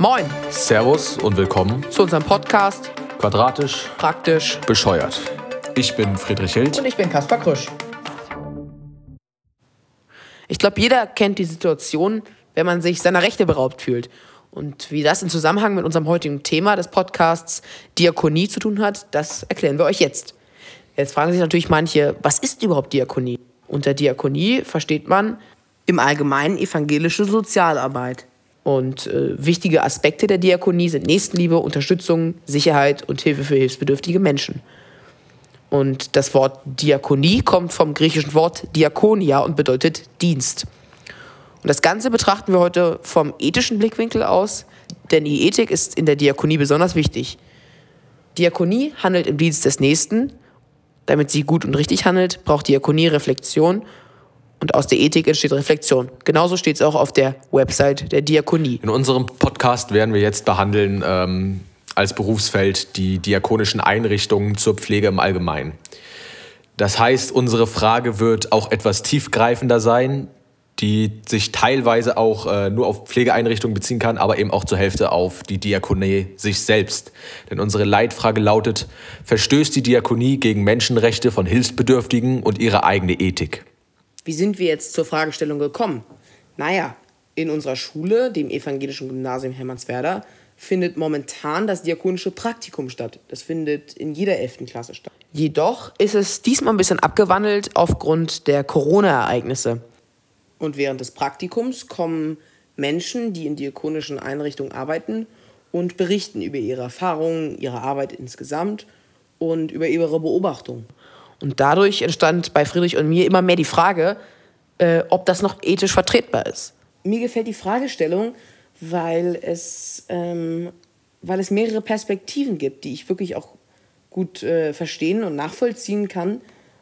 Moin Servus und willkommen zu unserem Podcast Quadratisch Praktisch bescheuert. Ich bin Friedrich Hild. und ich bin Kaspar Krüsch. Ich glaube, jeder kennt die Situation, wenn man sich seiner Rechte beraubt fühlt. Und wie das in Zusammenhang mit unserem heutigen Thema des Podcasts Diakonie zu tun hat, das erklären wir euch jetzt. Jetzt fragen sich natürlich manche, was ist überhaupt Diakonie? Unter Diakonie versteht man im Allgemeinen evangelische Sozialarbeit. Und äh, wichtige Aspekte der Diakonie sind Nächstenliebe, Unterstützung, Sicherheit und Hilfe für hilfsbedürftige Menschen. Und das Wort Diakonie kommt vom griechischen Wort Diakonia und bedeutet Dienst. Und das Ganze betrachten wir heute vom ethischen Blickwinkel aus, denn die Ethik ist in der Diakonie besonders wichtig. Diakonie handelt im Dienst des Nächsten. Damit sie gut und richtig handelt, braucht Diakonie Reflexion und aus der Ethik entsteht Reflexion. Genauso steht es auch auf der Website der Diakonie. In unserem Podcast werden wir jetzt behandeln ähm, als Berufsfeld die diakonischen Einrichtungen zur Pflege im Allgemeinen. Das heißt, unsere Frage wird auch etwas tiefgreifender sein, die sich teilweise auch äh, nur auf Pflegeeinrichtungen beziehen kann, aber eben auch zur Hälfte auf die Diakonie sich selbst. Denn unsere Leitfrage lautet, verstößt die Diakonie gegen Menschenrechte von Hilfsbedürftigen und ihre eigene Ethik? Wie sind wir jetzt zur Fragestellung gekommen? Naja, in unserer Schule, dem evangelischen Gymnasium Hermannswerder, findet momentan das diakonische Praktikum statt. Das findet in jeder 11. Klasse statt. Jedoch ist es diesmal ein bisschen abgewandelt aufgrund der Corona-Ereignisse. Und während des Praktikums kommen Menschen, die in diakonischen Einrichtungen arbeiten und berichten über ihre Erfahrungen, ihre Arbeit insgesamt und über ihre Beobachtungen. Und dadurch entstand bei Friedrich und mir immer mehr die Frage, äh, ob das noch ethisch vertretbar ist. Mir gefällt die Fragestellung, weil es, ähm, weil es mehrere Perspektiven gibt, die ich wirklich auch gut äh, verstehen und nachvollziehen kann,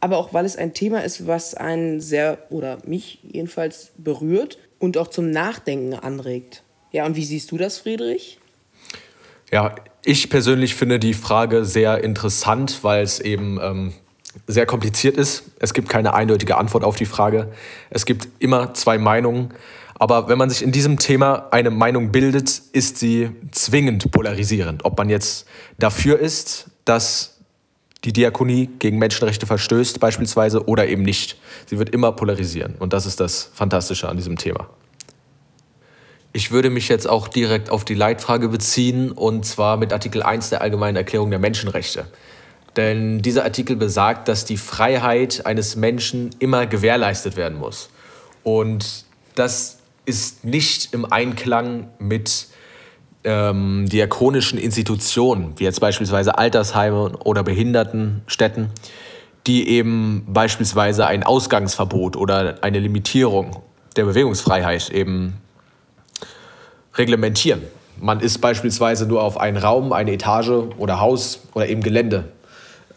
aber auch weil es ein Thema ist, was einen sehr, oder mich jedenfalls berührt und auch zum Nachdenken anregt. Ja, und wie siehst du das, Friedrich? Ja, ich persönlich finde die Frage sehr interessant, weil es eben ähm, sehr kompliziert ist. Es gibt keine eindeutige Antwort auf die Frage. Es gibt immer zwei Meinungen. Aber wenn man sich in diesem Thema eine Meinung bildet, ist sie zwingend polarisierend. Ob man jetzt dafür ist, dass die Diakonie gegen Menschenrechte verstößt beispielsweise oder eben nicht. Sie wird immer polarisieren. Und das ist das Fantastische an diesem Thema. Ich würde mich jetzt auch direkt auf die Leitfrage beziehen, und zwar mit Artikel 1 der Allgemeinen Erklärung der Menschenrechte. Denn dieser Artikel besagt, dass die Freiheit eines Menschen immer gewährleistet werden muss. Und das ist nicht im Einklang mit ähm, diakonischen Institutionen, wie jetzt beispielsweise Altersheime oder Behindertenstätten, die eben beispielsweise ein Ausgangsverbot oder eine Limitierung der Bewegungsfreiheit eben reglementieren. Man ist beispielsweise nur auf einen Raum, eine Etage oder Haus oder eben Gelände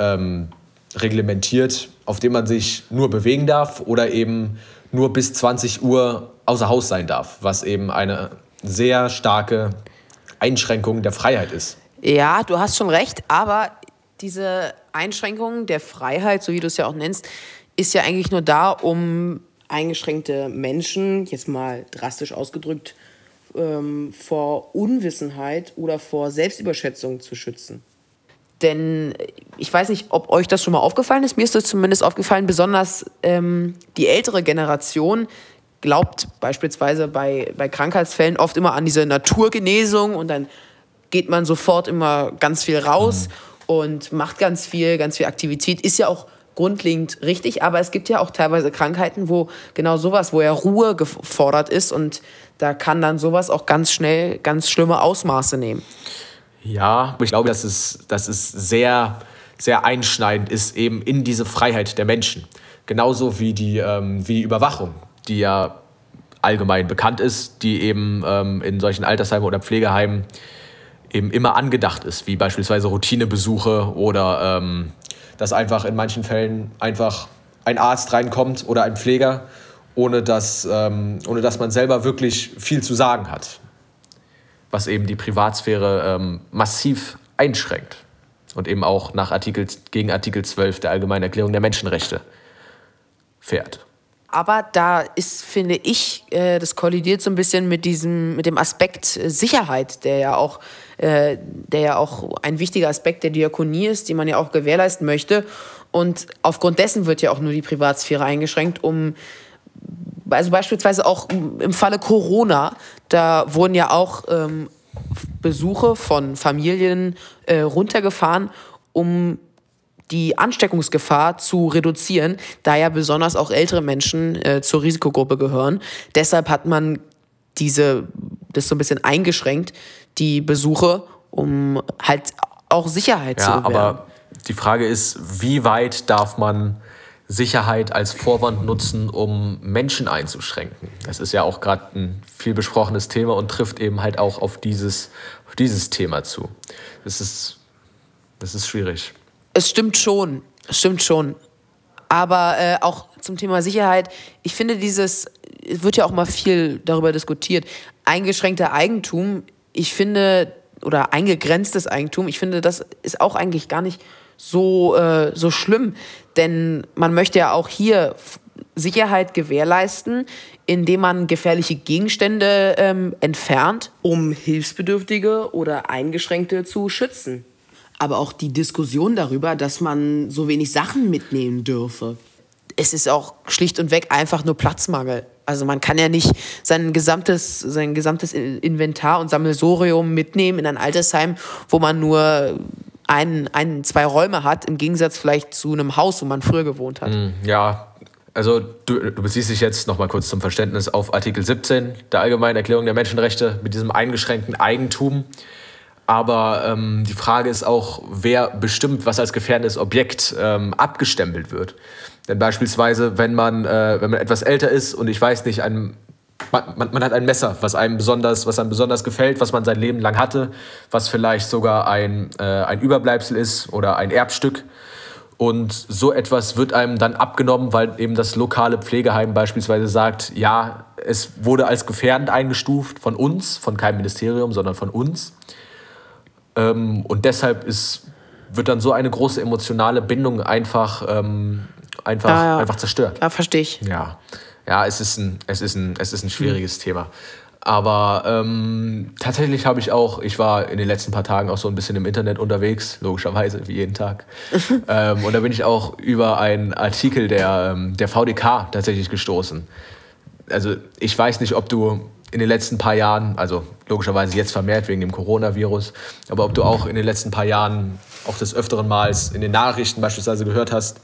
ähm, reglementiert, auf dem man sich nur bewegen darf oder eben nur bis 20 Uhr außer Haus sein darf, was eben eine sehr starke Einschränkung der Freiheit ist. Ja, du hast schon recht, aber diese Einschränkung der Freiheit, so wie du es ja auch nennst, ist ja eigentlich nur da, um eingeschränkte Menschen, jetzt mal drastisch ausgedrückt, ähm, vor Unwissenheit oder vor Selbstüberschätzung zu schützen. Denn ich weiß nicht, ob euch das schon mal aufgefallen ist. Mir ist das zumindest aufgefallen, besonders ähm, die ältere Generation glaubt beispielsweise bei, bei Krankheitsfällen oft immer an diese Naturgenesung und dann geht man sofort immer ganz viel raus mhm. und macht ganz viel, ganz viel Aktivität. Ist ja auch grundlegend richtig, aber es gibt ja auch teilweise Krankheiten, wo genau sowas, wo ja Ruhe gefordert ist und da kann dann sowas auch ganz schnell ganz schlimme Ausmaße nehmen. Ja, ich glaube, dass es, dass es sehr, sehr einschneidend ist, eben in diese Freiheit der Menschen. Genauso wie die, ähm, wie Überwachung, die ja allgemein bekannt ist, die eben ähm, in solchen Altersheimen oder Pflegeheimen eben immer angedacht ist, wie beispielsweise Routinebesuche oder ähm, dass einfach in manchen Fällen einfach ein Arzt reinkommt oder ein Pfleger, ohne dass, ähm, ohne dass man selber wirklich viel zu sagen hat was eben die Privatsphäre ähm, massiv einschränkt und eben auch nach Artikel, gegen Artikel 12 der Allgemeinen Erklärung der Menschenrechte fährt. Aber da ist, finde ich, äh, das kollidiert so ein bisschen mit diesem, mit dem Aspekt äh, Sicherheit, der ja auch, äh, der ja auch ein wichtiger Aspekt der Diakonie ist, die man ja auch gewährleisten möchte. Und aufgrund dessen wird ja auch nur die Privatsphäre eingeschränkt, um also beispielsweise auch im Falle Corona, da wurden ja auch ähm, Besuche von Familien äh, runtergefahren, um die Ansteckungsgefahr zu reduzieren, da ja besonders auch ältere Menschen äh, zur Risikogruppe gehören. Deshalb hat man diese, das so ein bisschen eingeschränkt, die Besuche, um halt auch Sicherheit ja, zu gewähren. Aber die Frage ist, wie weit darf man Sicherheit als Vorwand nutzen, um Menschen einzuschränken? Das ist ja auch gerade ein viel besprochenes Thema und trifft eben halt auch auf dieses, auf dieses Thema zu. Das ist, das ist schwierig. Es stimmt schon, es stimmt schon. Aber äh, auch zum Thema Sicherheit, ich finde dieses, es wird ja auch mal viel darüber diskutiert, eingeschränkter Eigentum, ich finde, oder eingegrenztes Eigentum, ich finde, das ist auch eigentlich gar nicht so, äh, so schlimm. Denn man möchte ja auch hier Sicherheit gewährleisten, indem man gefährliche Gegenstände ähm, entfernt, um Hilfsbedürftige oder Eingeschränkte zu schützen aber auch die Diskussion darüber, dass man so wenig Sachen mitnehmen dürfe. Es ist auch schlicht und weg einfach nur Platzmangel. Also man kann ja nicht sein gesamtes, sein gesamtes Inventar und Sammelsorium mitnehmen in ein Altersheim, wo man nur ein, ein, zwei Räume hat, im Gegensatz vielleicht zu einem Haus, wo man früher gewohnt hat. Hm, ja, also du, du beziehst dich jetzt nochmal kurz zum Verständnis auf Artikel 17 der Allgemeinen Erklärung der Menschenrechte mit diesem eingeschränkten Eigentum. Aber ähm, die Frage ist auch, wer bestimmt, was als gefährdendes Objekt ähm, abgestempelt wird. Denn beispielsweise, wenn man, äh, wenn man etwas älter ist und ich weiß nicht, ein, man, man, hat ein Messer, was einem besonders, was einem besonders gefällt, was man sein Leben lang hatte, was vielleicht sogar ein, äh, ein Überbleibsel ist oder ein Erbstück. Und so etwas wird einem dann abgenommen, weil eben das lokale Pflegeheim beispielsweise sagt, ja, es wurde als gefährdend eingestuft von uns, von keinem Ministerium, sondern von uns. Ähm, und deshalb ist, wird dann so eine große emotionale Bindung einfach, ähm, einfach, ja. einfach zerstört. Ja, verstehe ich. Ja, ja es, ist ein, es, ist ein, es ist ein schwieriges mhm. Thema. Aber ähm, tatsächlich habe ich auch, ich war in den letzten paar Tagen auch so ein bisschen im Internet unterwegs, logischerweise, wie jeden Tag. ähm, und da bin ich auch über einen Artikel der, ähm, der VDK tatsächlich gestoßen. Also ich weiß nicht, ob du in den letzten paar Jahren, also logischerweise jetzt vermehrt wegen dem Coronavirus, aber ob du auch in den letzten paar Jahren auch des öfteren Mals in den Nachrichten beispielsweise gehört hast,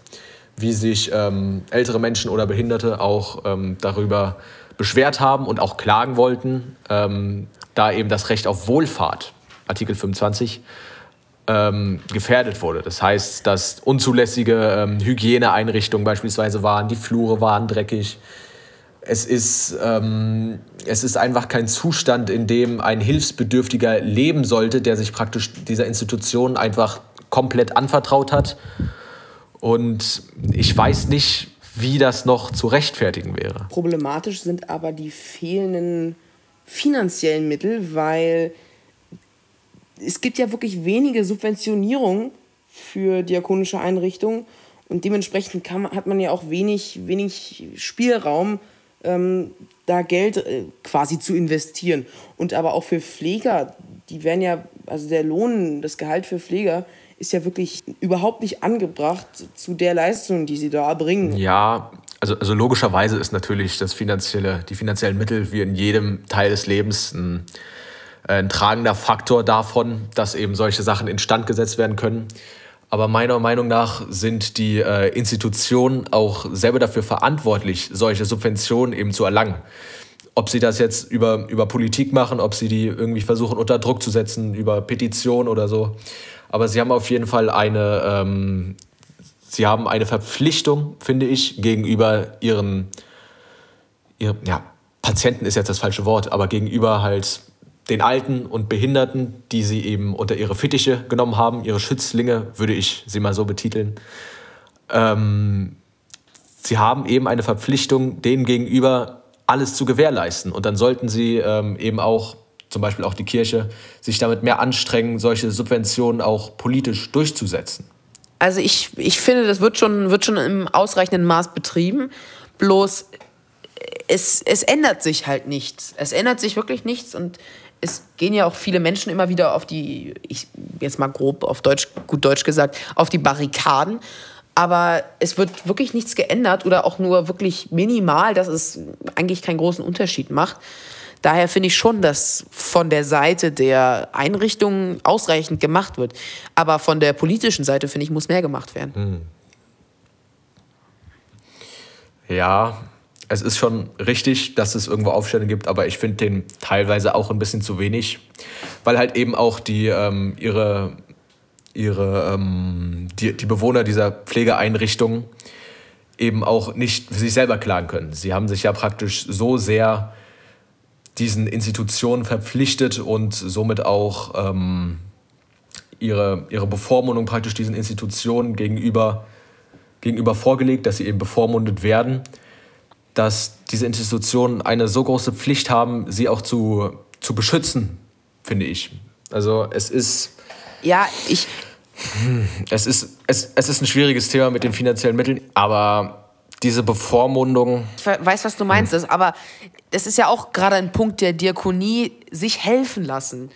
wie sich ähm, ältere Menschen oder Behinderte auch ähm, darüber beschwert haben und auch klagen wollten, ähm, da eben das Recht auf Wohlfahrt, Artikel 25, ähm, gefährdet wurde. Das heißt, dass unzulässige ähm, Hygieneeinrichtungen beispielsweise waren, die Flure waren dreckig, es ist, ähm, es ist einfach kein Zustand, in dem ein Hilfsbedürftiger leben sollte, der sich praktisch dieser Institution einfach komplett anvertraut hat. Und ich weiß nicht, wie das noch zu rechtfertigen wäre. Problematisch sind aber die fehlenden finanziellen Mittel, weil es gibt ja wirklich wenige Subventionierungen für diakonische Einrichtungen und dementsprechend kann, hat man ja auch wenig, wenig Spielraum, ähm, da Geld äh, quasi zu investieren. Und aber auch für Pfleger, die werden ja, also der Lohn, das Gehalt für Pfleger ist ja wirklich überhaupt nicht angebracht zu der Leistung, die sie da erbringen. Ja, also, also logischerweise ist natürlich das finanzielle, die finanziellen Mittel wie in jedem Teil des Lebens ein, äh, ein tragender Faktor davon, dass eben solche Sachen instand gesetzt werden können. Aber meiner Meinung nach sind die äh, Institutionen auch selber dafür verantwortlich, solche Subventionen eben zu erlangen. Ob sie das jetzt über, über Politik machen, ob sie die irgendwie versuchen unter Druck zu setzen, über Petition oder so. Aber sie haben auf jeden Fall eine, ähm, sie haben eine Verpflichtung, finde ich, gegenüber ihren, ihren ja, Patienten ist jetzt das falsche Wort, aber gegenüber halt den Alten und Behinderten, die sie eben unter ihre Fittiche genommen haben, ihre Schützlinge, würde ich sie mal so betiteln. Ähm, sie haben eben eine Verpflichtung, denen gegenüber alles zu gewährleisten. Und dann sollten sie ähm, eben auch, zum Beispiel auch die Kirche, sich damit mehr anstrengen, solche Subventionen auch politisch durchzusetzen. Also ich, ich finde, das wird schon, wird schon im ausreichenden Maß betrieben. Bloß es, es ändert sich halt nichts. Es ändert sich wirklich nichts und es gehen ja auch viele Menschen immer wieder auf die, ich jetzt mal grob auf Deutsch, gut Deutsch gesagt, auf die Barrikaden. Aber es wird wirklich nichts geändert oder auch nur wirklich minimal, dass es eigentlich keinen großen Unterschied macht. Daher finde ich schon, dass von der Seite der Einrichtungen ausreichend gemacht wird. Aber von der politischen Seite, finde ich, muss mehr gemacht werden. Hm. Ja, es ist schon richtig, dass es irgendwo Aufstände gibt, aber ich finde den teilweise auch ein bisschen zu wenig, weil halt eben auch die ähm, ihre, ihre ähm, die, die Bewohner dieser Pflegeeinrichtungen eben auch nicht für sich selber klagen können. Sie haben sich ja praktisch so sehr diesen Institutionen verpflichtet und somit auch ähm, ihre, ihre Bevormundung praktisch diesen Institutionen gegenüber, gegenüber vorgelegt, dass sie eben bevormundet werden dass diese Institutionen eine so große Pflicht haben, sie auch zu, zu beschützen, finde ich. Also es ist. Ja, ich. Es ist, es, es ist ein schwieriges Thema mit den finanziellen Mitteln, aber diese Bevormundung. Ich weiß, was du meinst, hm. aber das ist ja auch gerade ein Punkt der Diakonie, sich helfen lassen.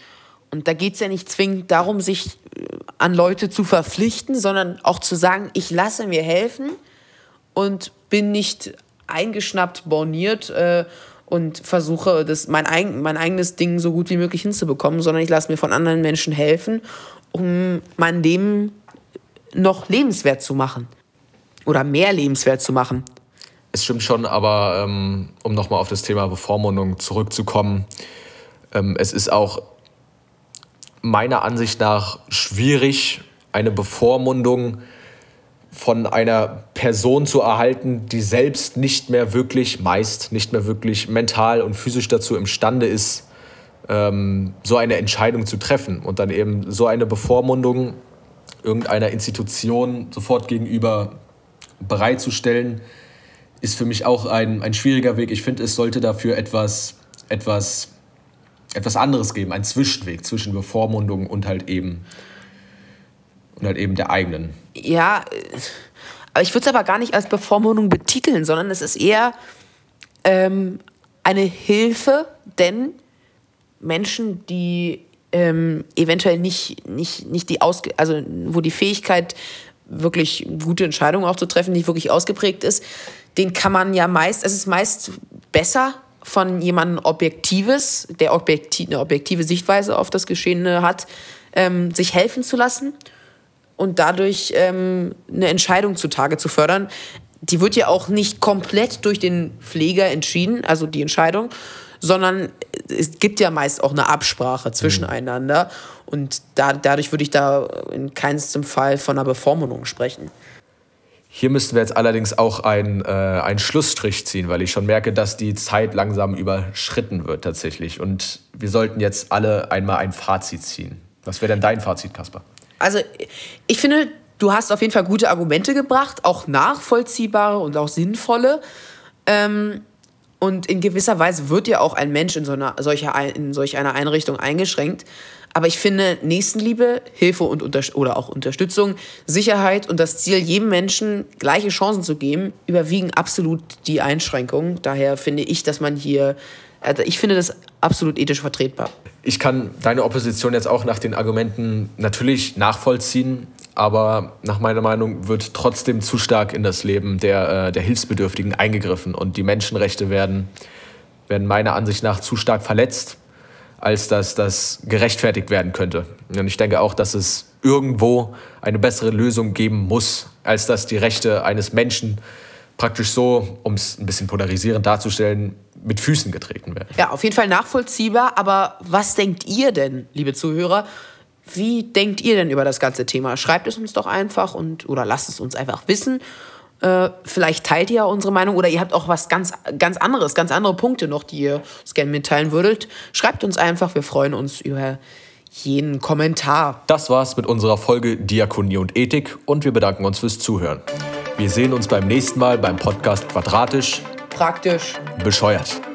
Und da geht es ja nicht zwingend darum, sich äh, an Leute zu verpflichten, sondern auch zu sagen, ich lasse mir helfen und bin nicht eingeschnappt, borniert äh, und versuche, das, mein, eigen, mein eigenes Ding so gut wie möglich hinzubekommen, sondern ich lasse mir von anderen Menschen helfen, um mein Leben noch lebenswert zu machen. Oder mehr lebenswert zu machen. Es stimmt schon, aber ähm, um nochmal auf das Thema Bevormundung zurückzukommen, ähm, es ist auch meiner Ansicht nach schwierig, eine Bevormundung von einer Person zu erhalten, die selbst nicht mehr wirklich, meist nicht mehr wirklich mental und physisch dazu imstande ist, ähm, so eine Entscheidung zu treffen und dann eben so eine Bevormundung irgendeiner Institution sofort gegenüber bereitzustellen, ist für mich auch ein, ein schwieriger Weg. Ich finde, es sollte dafür etwas, etwas, etwas anderes geben, ein Zwischenweg zwischen Bevormundung und halt eben und halt eben der eigenen. Ja, aber ich würde es aber gar nicht als Bevormundung betiteln, sondern es ist eher ähm, eine Hilfe, denn Menschen, die ähm, eventuell nicht, nicht, nicht die Ausge also wo die Fähigkeit, wirklich gute Entscheidungen auch zu treffen, nicht wirklich ausgeprägt ist, den kann man ja meist, es ist meist besser von jemandem Objektives, der objektiv, eine objektive Sichtweise auf das Geschehene hat, ähm, sich helfen zu lassen und dadurch ähm, eine Entscheidung zutage zu fördern. Die wird ja auch nicht komplett durch den Pfleger entschieden, also die Entscheidung, sondern es gibt ja meist auch eine Absprache zwischeneinander. Mhm. Und da, dadurch würde ich da in keinem Fall von einer Bevormundung sprechen. Hier müssten wir jetzt allerdings auch einen, äh, einen Schlussstrich ziehen, weil ich schon merke, dass die Zeit langsam überschritten wird tatsächlich. Und wir sollten jetzt alle einmal ein Fazit ziehen. Was wäre denn dein Fazit, Kasper? Also ich finde, du hast auf jeden Fall gute Argumente gebracht, auch nachvollziehbare und auch sinnvolle. Ähm, und in gewisser Weise wird ja auch ein Mensch in, so einer, solcher, in solch einer Einrichtung eingeschränkt. Aber ich finde, Nächstenliebe, Hilfe und oder auch Unterstützung, Sicherheit und das Ziel, jedem Menschen gleiche Chancen zu geben, überwiegen absolut die Einschränkungen. Daher finde ich, dass man hier also ich finde das absolut ethisch vertretbar. Ich kann deine Opposition jetzt auch nach den Argumenten natürlich nachvollziehen, aber nach meiner Meinung wird trotzdem zu stark in das Leben der, äh, der Hilfsbedürftigen eingegriffen und die Menschenrechte werden, werden meiner Ansicht nach zu stark verletzt, als dass das gerechtfertigt werden könnte. Und ich denke auch, dass es irgendwo eine bessere Lösung geben muss, als dass die Rechte eines Menschen praktisch so, um es ein bisschen polarisierend darzustellen, mit Füßen getreten werden. Ja, auf jeden Fall nachvollziehbar. Aber was denkt ihr denn, liebe Zuhörer? Wie denkt ihr denn über das ganze Thema? Schreibt es uns doch einfach und oder lasst es uns einfach wissen. Äh, vielleicht teilt ihr unsere Meinung oder ihr habt auch was ganz, ganz anderes, ganz andere Punkte noch, die ihr uns gerne mitteilen würdet. Schreibt uns einfach, wir freuen uns über jeden Kommentar. Das war's mit unserer Folge Diakonie und Ethik und wir bedanken uns fürs Zuhören. Wir sehen uns beim nächsten Mal beim Podcast Quadratisch. Praktisch. Bescheuert.